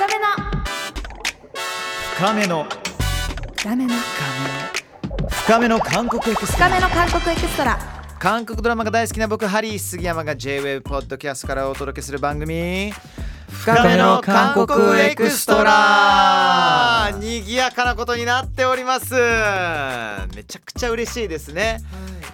深めの。深めの。深めの。深めの。韓国エクストラ。深めの韓国エクストラ。韓国ドラマが大好きな僕ハリー杉山が J-WAVE ポッドキャストからお届けする番組。深めの韓国エクストラ。にぎやかなことになっております。めちゃくちゃ嬉しいですね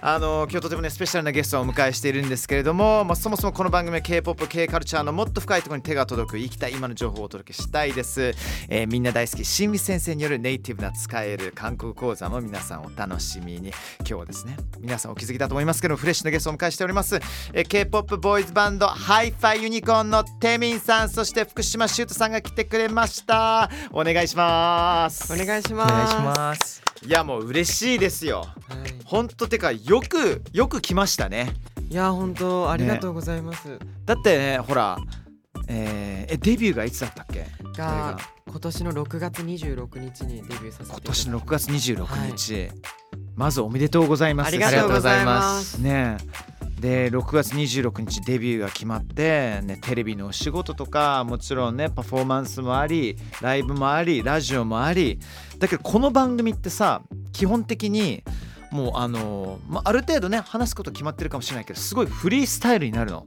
あの今日とてもねスペシャルなゲストをお迎えしているんですけれども、まあ、そもそもこの番組は K-POP、K カルチャーのもっと深いところに手が届く生きた今の情報をお届けしたいです、えーみんな大好き新美先生によるネイティブな使える韓国語講座も皆さんお楽しみに。今日はですね皆さんお気づきだと思いますけどフレッシュなゲストをお迎えしております、えー K-POP ボーイズバンド Hi-Fi Un!corn のテミンさんそして福嶌崇人さんが来てくれました。お願いします。お願いします。願いします。いやもう嬉しいですよ。はほんとてかよくよく来ましたね。い、いや本当ありがとうございます。だってねほらえーえデビューがいつだったっけ？がが今年の6月26日にデビューさせて今年の6月26日、まずおめでとうございます。ありがとうございます。ねえで6月26日デビューが決まって、ね、テレビのお仕事とかもちろんねパフォーマンスもありライブもありラジオもあり。だけどこの番組ってさ基本的にもうあのまあ、ある程度ね話すこと決まってるかもしれないけどすごいフリースタイルになるの、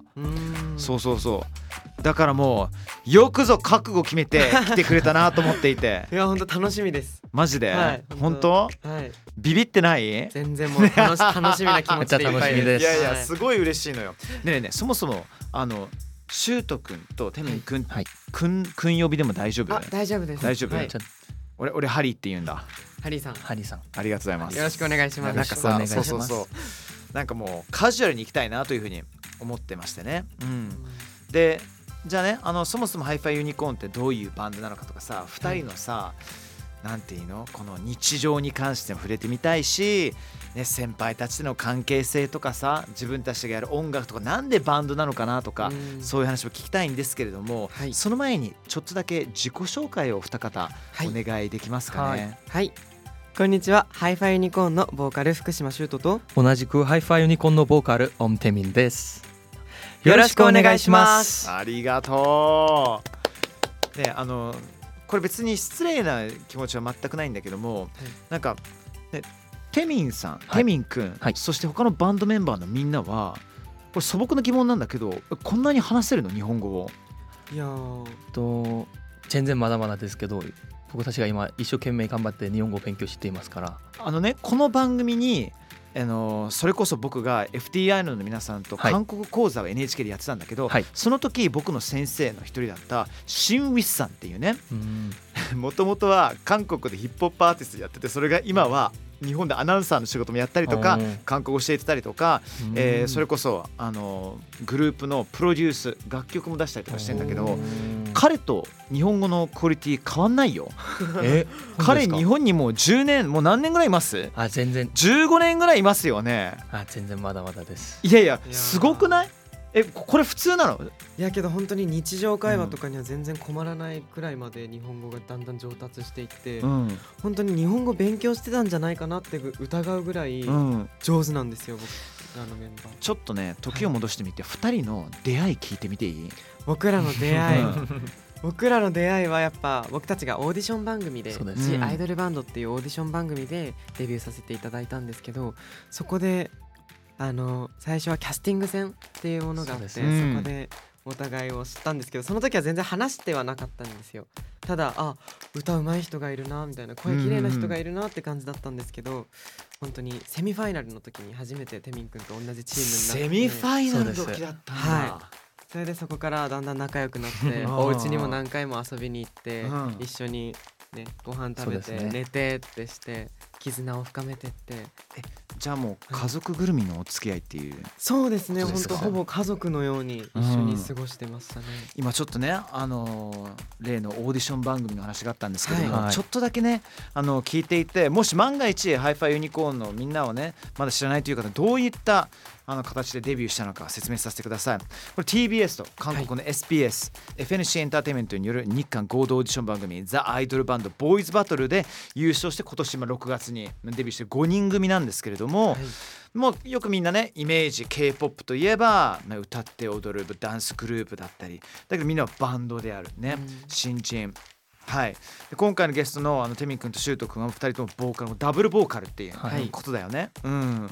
そうそうそうだからもうよくぞ覚悟決めて来てくれたなと思っていて いや本当楽しみです。マジで、はい本当？はい。ビビってない？全然もう楽し楽しみな気持ちでいっぱいですいやいやはいすごい嬉しいのよ。ねえねえそもそもあのシュート君とテミン君、はいくんくん呼びでも大丈夫？あ大丈夫です。大丈夫？はい俺俺ハリーって言うんだ。ハリーさんハリーさん。ありがとうございます。よろしくお願いします。なんかさよろしくお願いしますそうそうそうなんかもうカジュアルに行きたいなというふうに思ってましてね。うん。でじゃあねあのそもそも Hi-Fi Un!corn ってどういうバンドなのかとかさ2人のさ、なんていうのこの日常に関しても触れてみたいし、ね、先輩たちとの関係性とかさ自分たちがやる音楽とかなんでバンドなのかなとか、うんそういう話も聞きたいんですけれども、はいその前にちょっとだけ自己紹介をお二方はいお願いできますかね？はい。こんにちは。 Hi-Fi Un!corn のボーカル福嶌崇人と同じく Hi-Fi Un!corn のボーカルオムテミンです。よろしくお願いします。ありがとう。ねあのこれ別に失礼な気持ちは全くないんだけども、なんか、ね、テミンさん、いテミン君、はいそして他のバンドメンバーのみんなはこれ素朴な疑問なんだけどこんなに話せるの？日本語をいやーと全然まだまだですけど、僕たちが今一生懸命頑張って日本語を勉強していますから。あのねこの番組にあのそれこそ僕が FTI の皆さんとはい。韓国講座を NHK でやってたんだけど、はい。その時僕の先生の一人だったシン・ウィスさんっていうねうん。もともとは韓国でヒップホップアーティストやっててそれが今は日本でアナウンサーの仕事もやったりとかうん韓国語教えてたりとか、えーそれこそあのグループのプロデュース楽曲も出したりとかしてんだけど彼と日本語のクオリティ変わんないよ。え彼日本本にもう10年もう何年ぐらいいます？あ全然 ?15 年ぐらいいますよね。あ全然まだまだです。いやいやいやー。すごくない？えここれ普通なの？いやけど本当に日常会話とかには全然困らないくらいまで日本語がだんだん上達していって、うん。本当に日本語勉強してたんじゃないかなって疑うぐらいうん。上手なんですよ、僕らのメンバー。ちょっとね時を戻してみて2人の出会い聞いてみていい？僕らの出会いうん。僕らの出会いはやっぱ僕たちがオーディション番組でジアイドルバンドっていうオーディション番組でデビューさせていただいたんですけどそこであの最初はキャスティング戦っていうものがあってそ,、こでお互いを知ったんですけどその時は全然話してはなかったんですよ。ただあ歌うまい人がいるなみたいな声綺麗な人がいるなって感じだったんですけど本当にセミファイナルの時に初めてテミン君と同じチームになってセミファイナルの時だったんだ、はそれでそこからだんだん仲良くなって お家にも何回も遊びに行ってうん。一緒にねご飯食べて、ね。寝てってして絆を深めてって。じゃあもう家族ぐるみのお付き合いっていう。そうですねそうですか？本当ほぼ家族のように一緒に過ごしてましたね、今ちょっとねあのー例のオーディション番組の話があったんですけども、はい。ちょっとだけねあの聞いていてもし万が一 Hi-Fi Un!corn のみんなをねまだ知らないという方どういったあの形でデビューしたのか説明させてください。これ TBS と韓国の SBS、FNC エンターテインメントによる日韓合同オーディション番組ザ・アイドルバンドボーイズバトルで優勝して今年今6月にデビューして5人組なんですけれども、はい。もうよくみんなねイメージ k p o p といえば、まあ、歌って踊るダンスグループだったりだけどみんなはバンドであるね、うん。新人はい、で今回のゲストのあのテミン君とシュート君は2人ともボーカルダブルボーカルっていうはい。ことだよね、うん、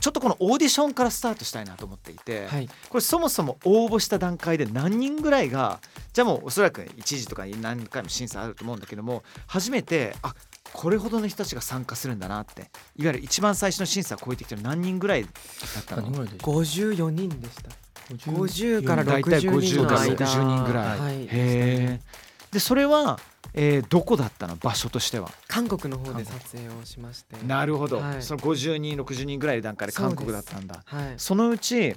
ちょっとこのオーディションからスタートしたいなと思っていて、はい。これそもそも応募した段階で何人ぐらいがじゃあもうおそらく一時とか何回も審査あると思うんだけども初めてあこれほどの人たちが参加するんだなっていわゆる一番最初の審査を超えてきたの何人ぐらいだったの？何ぐらいで54人でした。50 50から大体60人の50から間60人ぐらい、はい。へえでそれは、えーどこだったの？場所としては。韓国の方で撮影をしまして。なるほど、はい。その50人60人ぐらいの段階で韓国だったんだ。はい。そのうち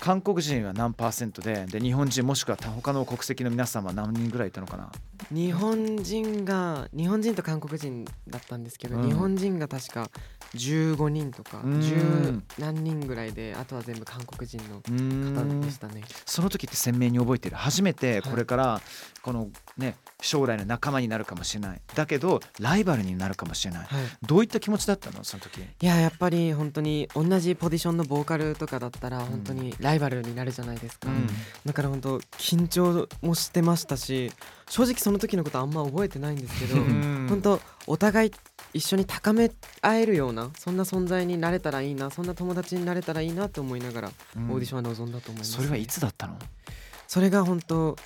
韓国人は何パーセントでで日本人もしくは他の国籍の皆さんは何人ぐらいいたのかな？日本人が日本人と韓国人だったんですけど、うん。日本人が確か15人とかうん。10何人ぐらいであとは全部韓国人の方んでしたね。その時って鮮明に覚えてる。初めてはい。これからこのね将来の仲間になるかもしれない。だけどライバルになるかもしれない。はい、どういった気持ちだったの？その時。いややっぱり本当に同じポジションのボーカルとかだったら本当にライバルになるじゃないですか、うん。だから本当緊張もしてましたし正直その時のことあんま覚えてないんですけどうん。本当お互い一緒に高め合えるようなそんな存在になれたらいいなそんな友達になれたらいいなと思いながらオうん。ーディションは臨んだと思います、それはいつだったの？それが本当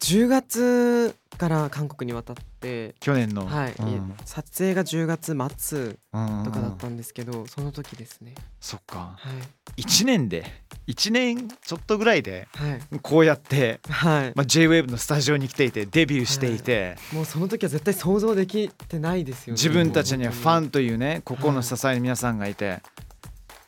10月から韓国に渡って去年の。はい、うん。撮影が10月末うん。とかだったんですけど、その時ですね。そっか。はい。1年で？1年ちょっとぐらいで？はい。こうやって、はい。まあ、JWAVE のスタジオに来ていてデビューしていて、もうその時は絶対想像できてないですよね自分たちにはファンンというね心の支えの皆さんがいて、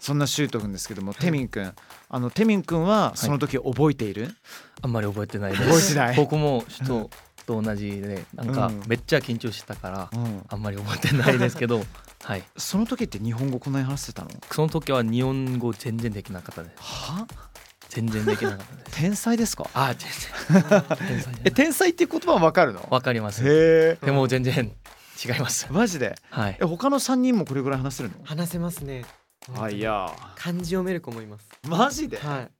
そんなシュート君ですけども、テミン君あのテミン君はその時覚えている、あんまり覚えてないです。覚えてない。僕も人と同じでなんかうん。めっちゃ緊張したからうん。あんまり覚えてないですけど はい。その時って日本語こんなに話してたの？その時は日本語全然できなかったです。は？全然できなかったです。天才ですか？あ全然。天才。え天才っていう言葉はわかるの？わかります。へえでも全然違います。マジで？はい。え他の3人もこれぐらい話せるの？話せますねあいや。漢字読める子もいます。マジで、はい。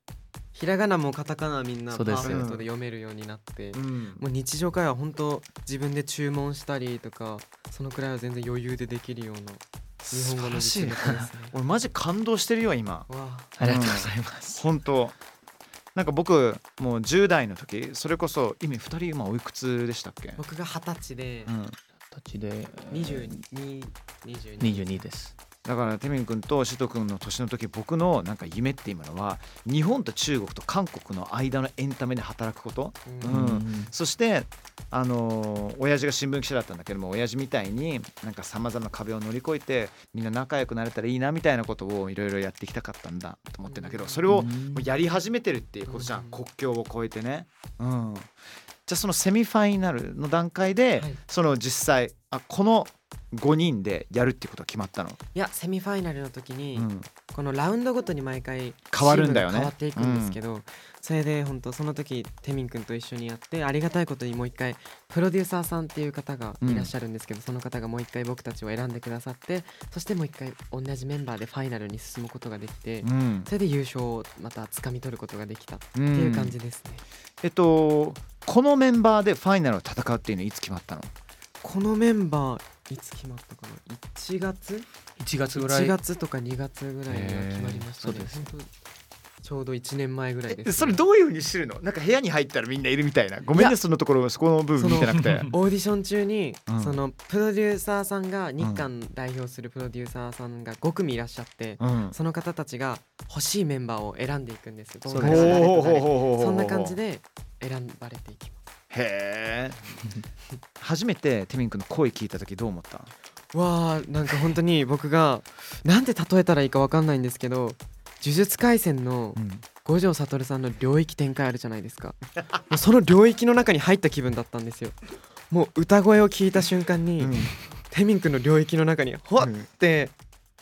ひらがなもカタカナみんなパそうですーフェクトで読めるようになって、うん。もう日常会話本当自分で注文したりとかそのくらいは全然余裕でできるような日本語の実力ですね。俺マジ感動してるよ今。わあ。ありがとうございます。本当。なんか僕もう10代の時それこそ今2人今おいくつでしたっけ、僕が二十歳で。うん、形で。22 22 22ですだからテミン君とシト君の年の時僕のなんか夢っていうのは日本と中国と韓国の間のエンタメで働くこと。うん。うん。そしてあのー親父が新聞記者だったんだけども親父みたいになんかさまざまな壁を乗り越えてみんな仲良くなれたらいいなみたいなことをいろいろやっていきたかったんだと思ってんだけどそれをやり始めてるっていうことじゃん。うん。国境を越えてね。うん、じゃあそのセミファイナルの段階で、はい。その実際あこの5人でやるってことが決まったの。いやセミファイナルの時に、うん。このラウンドごとに毎回変わるんだよね。変わっていくんですけど、それで本当その時テミン君と一緒にやってありがたいことにもう一回プロデューサーさんっていう方がいらっしゃるんですけど、その方がもう一回僕たちを選んでくださってそしてもう一回同じメンバーでファイナルに進むことができて、うん。それで優勝をまた掴み取ることができたってうんいう感じですね、えっとこのメンバーでファイナルを戦うっていうのはいつ決まったの？このメンバーいつ決まったかな1月？1月ぐらい。1月とか2月ぐらいには決まりましたね。へーそうですちょうど1年前ぐらいです、えそれどういうふうに知るの？なんか部屋に入ったらみんないるみたいな。ごめんねそのところそこの部分見てなくて。オーディション中に、うん。そのプロデューサーさんが日韓代表するプロデューサーさんが5組いらっしゃって、うん。その方たちが欲しいメンバーを選んでいくんですよ。そんな感じで選ばれていきます。へえ初めてテミン君の声聞いた時どう思った？わあなんか本当に僕がなんて例えたらいいかわかんないんですけど呪術廻戦の五条悟さんの領域展開あるじゃないですか。もうその領域の中に入った気分だったんですよ。もう歌声を聞いた瞬間に、うん。テミン君の領域の中にほわっうんて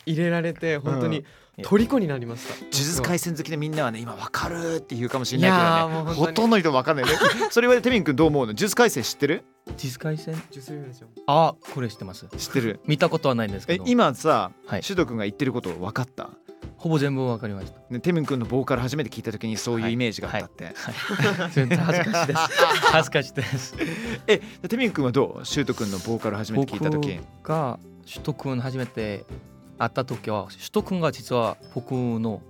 入れられて本当にうん虜になりました。呪術廻戦好きでみんなはね今わかるって言うかもしれないけどね。ほとんどの人わかんないね。それはテミン君どう思うの？呪術廻戦知ってる？実回戦呪術廻戦あこれ知ってます。知ってる？見たことはないんですけえど今さはい。シュド君が言ってること分かった？ほぼ全部わかりました。ねテミン君のボーカル初めて聞いた時にそういうイメージがあったって、はい。全然恥ずかしいです。恥ずかしいです。えテミン君はどう？シュート君のボーカル初めて聞いた時。僕がシュト君初めて会った時はシュト君が実は僕の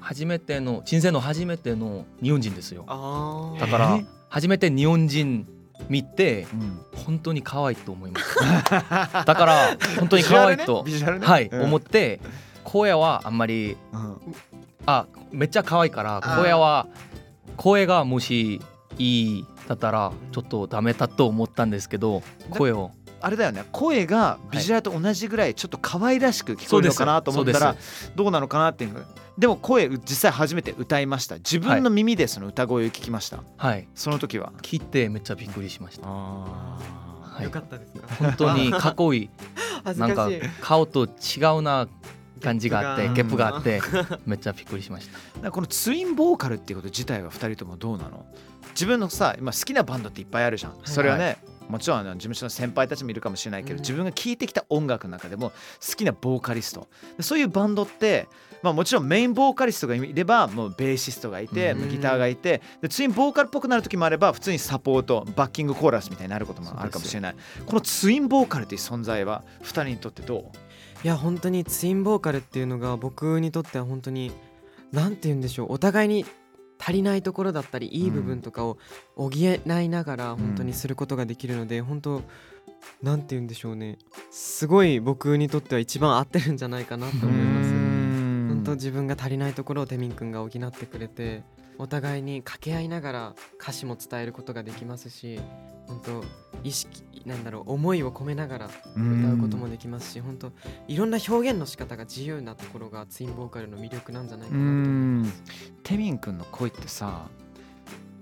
初めての人生の初めての日本人ですよ。あだからえ初めて日本人見てうん。本当に可愛いと思います。だから本当に可愛いと、ビジュアルね？はい、うん。思って声はあんまりうん。あめっちゃ可愛いから声は声がもしいいだったらちょっとダメだと思ったんですけど声をあれだよね。声がビジュアルと同じぐらいちょっと可愛らしく聞こえるのかなと思ったらどうなのかなっていう。でも声実際初めて歌いました。自分の耳でその歌声を聞きました、はい。その時は。聞いてめっちゃびっくりしました。あはい。よかったですか？本当にかっこいい。なんか恥ずかしい。顔と違うな感じがあってギャップゲップががあってめっちゃびっくりしました。このツインボーカルっていうこと自体は2人ともどうなの？自分のさ今好きなバンドっていっぱいあるじゃん、それはねもちろんあの事務所の先輩たちもいるかもしれないけど、うん。自分が聴いてきた音楽の中でも好きなボーカリスト。そういうバンドって、まあ、もちろんメインボーカリストがいればもうベーシストがいて、うん。ギターがいてでツインボーカルっぽくなる時もあれば普通にサポートバッキングコーラスみたいになることもあるかもしれない。このツインボーカルっていう存在は2人にとってどう？いや本当にツインボーカルっていうのが僕にとっては本当になんて言うんでしょう。お互いに足りないところだったりいい部分とかを補いながら本当にすることができるので本当なんて言うんでしょうね。すごい僕にとっては一番合ってるんじゃないかなと思います。本当自分が足りないところをテミン君が補ってくれてお互いに掛け合いながら歌詞も伝えることができますし本当意識なんだろう思いを込めながら歌うこともできますし本当いろんな表現の仕方が自由なところがツインボーカルの魅力なんじゃないかうなと思いんます。テミン君の声ってさ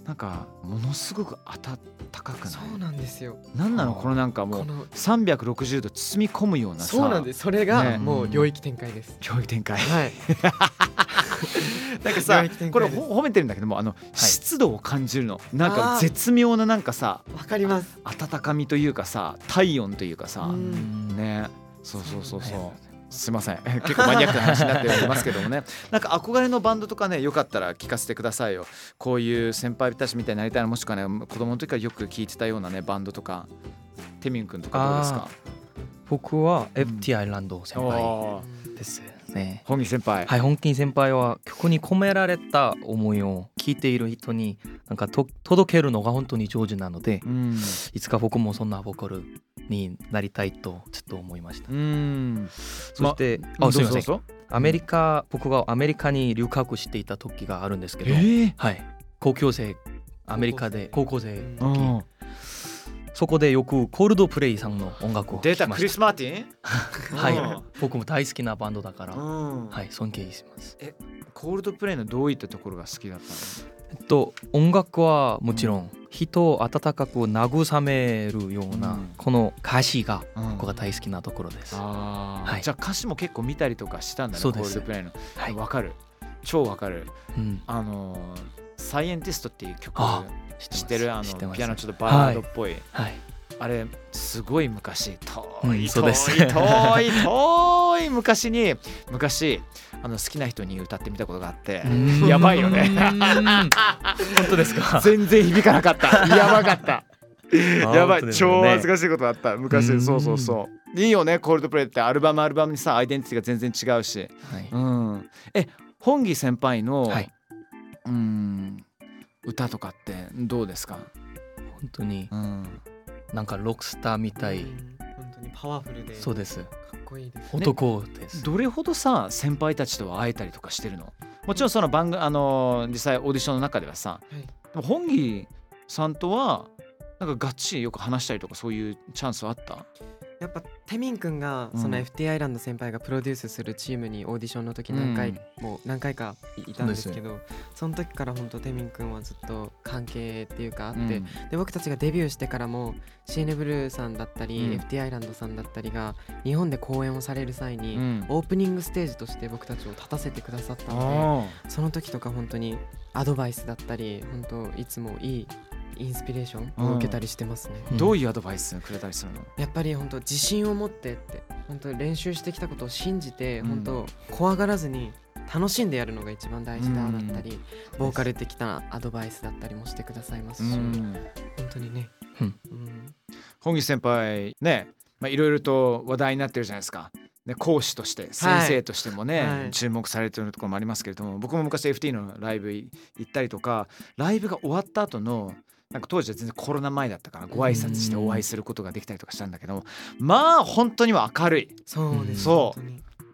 なんかものすごく温かくない？そうなんですよ。なんなの？このなんかもうこの360度包み込むようなさそうなんです。それねがもう領域展開です。領域展開はい。なんかさこれ褒めてるんだけどもあの、湿度を感じるの。なんか絶妙ななんかさわかります。温かみというかさ体温というかさ、うん。ね。そうそうそうそう。すいません。結構マニアックな話になっておりますけどもね。なんか憧れのバンドとかねよかったら聞かせてくださいよ。こういう先輩たちみたいになりたいなもしくはね子供の時からよく聞いてたようなねバンドとか。テミン君とかどうですか？僕はうん FT アイランド先輩ですね。本木先輩、はい本金先輩は曲に込められた思いを聞いている人になんかと届けるのが本当に上手なのでうん。いつか僕もそんなボーカルになりたいとちょっと思いました。うん。そして、まあすみません。どうぞどうぞ。アメリカ僕がアメリカに留学していた時があるんですけど、えー。はい。高校生アメリカで高校生うんうん。そこでよくコールドプレイさんの音楽を聴出たクリス・マーティン？た はい僕も大好きなバンドだから、うん。はい尊敬します。コールドプレイのどういったところが好きだったえっと音楽はもちろん人を温かく慰めるような、うん。この歌詞がの、僕が大好きなところです、あー。はい。じゃあ歌詞も結構見たりとかしたんだねそうです。コールドプレイの。はい。わ、かる。超わかる。うん、あのーサイエンティストっていう曲あ知ってる？あ知ってます。のピアノちょっとバラードっぽい、はいあれすごい昔遠い、遠い遠い遠い昔に昔あの好きな人に歌ってみたことがあってうん。やばいよね。うん。本当ですか？全然響かなかった。やばかった。やばい、ね。超恥ずかしいことあった。昔うん。そうそうそう。いいよねコールドプレイってアルバムアルバムにさアイデンティティが全然違うし。はい、うん。え本木先輩の、はい、うん歌とかってどうですか、本当に。うん、なんかロックスターみたい、うん本当にパワフルでそうです。かっこいいです。男です、どれほどさ先輩たちとは会えたりとかしてるの？もちろんその番組あの実際オーディションの中ではさはい。でも本木さんとはなんかがっちりよく話したりとかそういうチャンスはあった？やっぱテミン君がうん。その FT アイランド先輩がプロデュースするチームにオーディションの時何回も何回かいたんですけどその時から本当テミン君はずっと関係っていうかあってで僕たちがデビューしてからも CN ブルーさんだったり、うん。FT アイランドさんだったりが日本で公演をされる際に、うん。オープニングステージとして僕たちを立たせてくださったのあでその時とか本当にアドバイスだったり本当いつもいいインスピレーションを受けたりしてますね。ーどういうアドバイスくれたりするの？やっぱり本当自信を持ってって本当練習してきたことを信じて、うん。本当怖がらずに楽しんでやるのが一番大事だうんだったりボーカル的なアドバイスだったりもしてくださいますし、うん。本当にね、うん。うん。本木先輩ねまあいろいろと話題になってるじゃないですか。ね、講師として先生としてもね、はい。注目されてるところもありますけれども僕も昔 FT のライブ行ったりとかライブが終わった後のなんか当時は全然コロナ前だったからご挨拶してお会いすることができたりとかしたんだけどまあ本当には明るい。そうです、そう。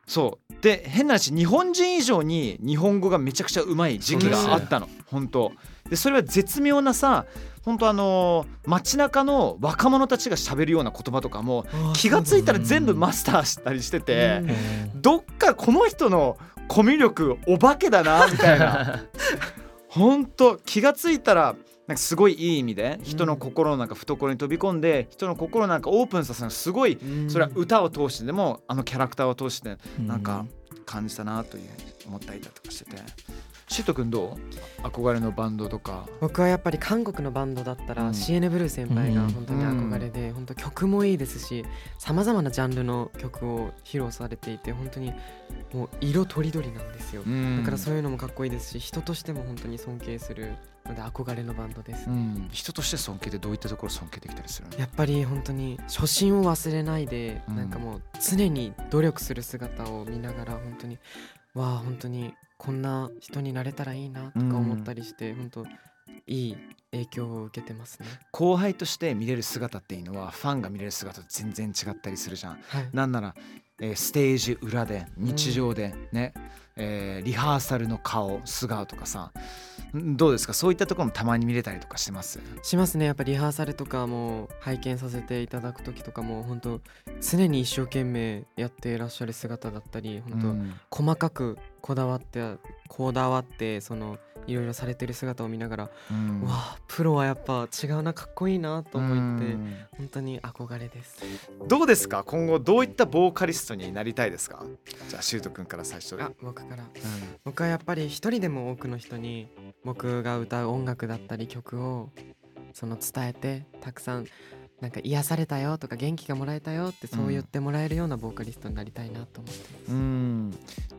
そう。で変な話日本人以上に日本語がめちゃくちゃうまい時期があったの。本当。でそれは絶妙なさ本当あのー街中の若者たちが喋るような言葉とかも気がついたら全部マスターしたりしててうん。どっかこの人のコミュ力お化けだなみたいな。本当気がついたらなんかすごいいい意味で人の心の中懐に飛び込んで人の心なんかオープンさせるのすごいうん。それは歌を通してでもあのキャラクターを通してなんか感じたなという思ったりだとかしてて。シュート君どう？憧れのバンドとか。僕はやっぱり韓国のバンドだったら、うん。CN ブルー先輩がうん。本当に憧れで、本当曲もいいですしさまざまなジャンルの曲を披露されていて本当にもう色とりどりなんですよ、だからそういうのもかっこいいですし人としても本当に尊敬するので憧れのバンドです、うん、人として尊敬ってどういったところ尊敬できたりするの？やっぱり本当に初心を忘れないで、うん。なんかもう常に努力する姿を見ながら本当にわあ本当にこんな人になれたらいいなとか思ったりして、本当いい影響を受けてますね。後輩として見れる姿っていうのはファンが見れる姿と全然違ったりするじゃん。はい、なんなら、えーステージ裏で日常でね、えーリハーサルの顔素顔とかさ。んどうですか？そういったところもたまに見れたりとかしてます？しますね。やっぱリハーサルとかも拝見させていただく時とかも本当常に一生懸命やっていらっしゃる姿だったり本当、うん。細かくこだわってこだわってそのいろいろされてる姿を見ながら、うん。わあプロはやっぱ違うなかっこいいなと思って、うん。本当に憧れです。どうですか？今後どういったボーカリストになりたいですか？じゃあシュート君から最初。あ僕から。う僕はやっぱり一人でも多くの人に僕が歌う音楽だったり曲をその伝えてたくさんなんか癒されたよとか元気がもらえたよってそう言ってもらえるようなボーカリストになりたいなと思ってます、んうん。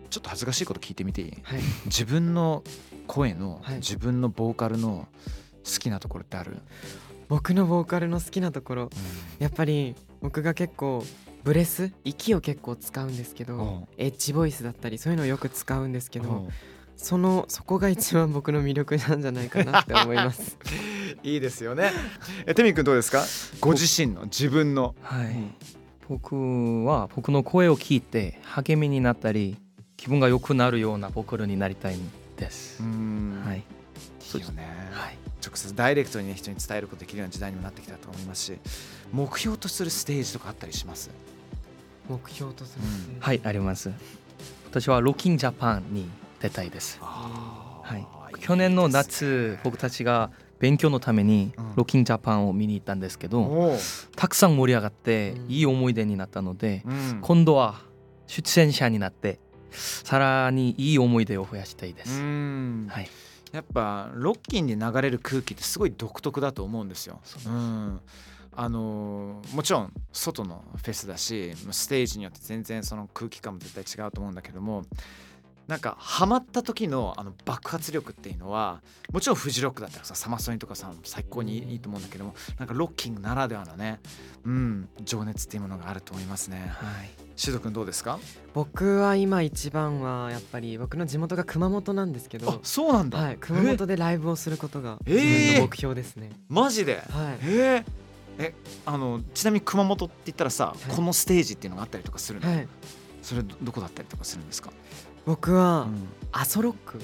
ちょっと恥ずかしいこと聞いてみていい？はい。自分の声の、はい。自分のボーカルの好きなところってある、僕のボーカルの好きなところ。やっぱり僕が結構ブレス？息を結構使うんですけどうん。エッジボイスだったりそういうのをよく使うんですけどうん。そのそこが一番僕の魅力なんじゃないかなって思います いいですよね。えテミ君どうですか？ご自身の自分の。はい、僕は僕の声を聞いて励みになったり気分が良くなるようなボーカルになりたいです、ん。はい、いいよね、はい、直接ダイレクトに、ね、人に伝えることできるような時代にもなってきたと思いますし目標とするステージとかあったりします？目標とする、うん。はい、あります。私はロッキンジャパンに出たいです。はい、去年の夏僕たちが勉強のためにうん。ロッキンジャパンを見に行ったんですけど、おたくさん盛り上がってうん。いい思い出になったので、うん。今度は出演者になってさらにいい思い出を増やしたいでうす、ん。はい、やっぱロッキンで流れる空気ってすごい独特だと思うんですよ。そううん。あのーもちろん外のフェスだしステージによって全然その空気感も絶対違うと思うんだけどもなんかハマった時のあの爆発力っていうのはもちろんフジロックだったらさサマソニとかさ最高にいいと思うんだけどもなんかロッキングならではのね、うん、情熱っていうものがあると思いますね。はい、シド君どうですか？僕は今一番はやっぱり僕の地元が熊本なんですけあどそうなんだ、はい、熊本でライブをすることがえ自分の目標ですね、マジで？はい。えー。えあのちなみに熊本って言ったらさ、い。このステージっていうのがあったりとかするの、はい。それどどこだったりとかするんですか、僕はうん。阿蘇ロック。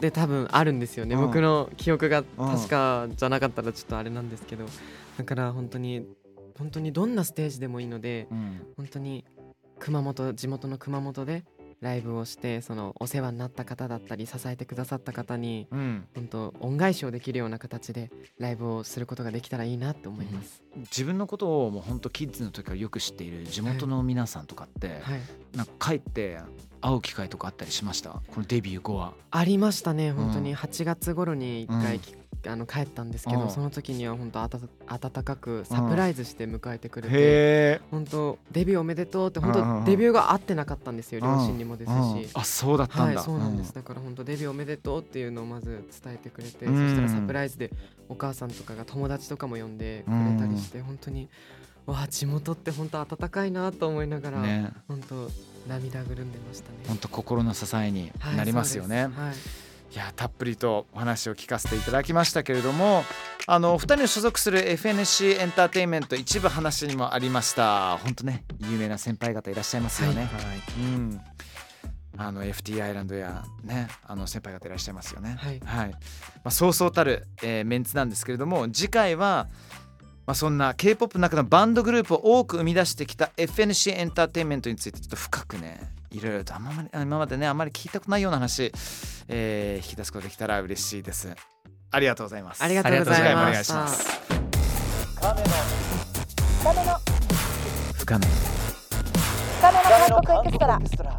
で多分あるんですよね。うん。僕の記憶が確かじゃなかったらちょっとあれなんですけど。だから本当に本当にどんなステージでもいいのでうん。本当に熊本地元の熊本でライブをしてそのお世話になった方だったり支えてくださった方にうん。本当恩返しをできるような形でライブをすることができたらいいなって思います、自分のことをもう本当キッズの時からよく知っている地元の皆さんとかって、はい。なんか帰って会う機会とかあったりしました？このデビュー後は。ありましたね本当うん。に8月頃に1回うん。き、あの帰ったんですけうん。どその時には本当あた温かくサプライズして迎えてくれてへえ。本当デビューおめでとうって本うんうんうん。当デビューが合ってなかったんですよ両親にもですうんし。あそうだったはいそうなんです、だから本当デビューおめでとうっていうのをまず伝えてくれて、うん。そしたらサプライズでお母さんとかが友達とかも呼んでくれたりして、本当にわあ地元って本当温かいなと思いながら、ね。本当涙ぐるんでましたね。本当心の支えにはいなりますよね、はいいやたっぷりとお話を聞かせていただきましたけれどもあのお二人の所属する FNC エンターテインメント一部話にもありました。本当ね有名な先輩方いらっしゃいますよね、うん。あの FT アイランドやねあの先輩方いらっしゃいますよね。はい。まあ、そうそうたる、えーメンツなんですけれども次回は、まあ、そんな K-POP の中のバンドグループを多く生み出してきた FNC エンターテインメントについてちょっと深くねいろいろとあんまり今までねあんまり聞いたことないような話、えー引き出すことができたら嬉しいです。ありがとうございます。ありがとうござい次回もおました願いしま。す。深め。の深め深めの韓国エクストラ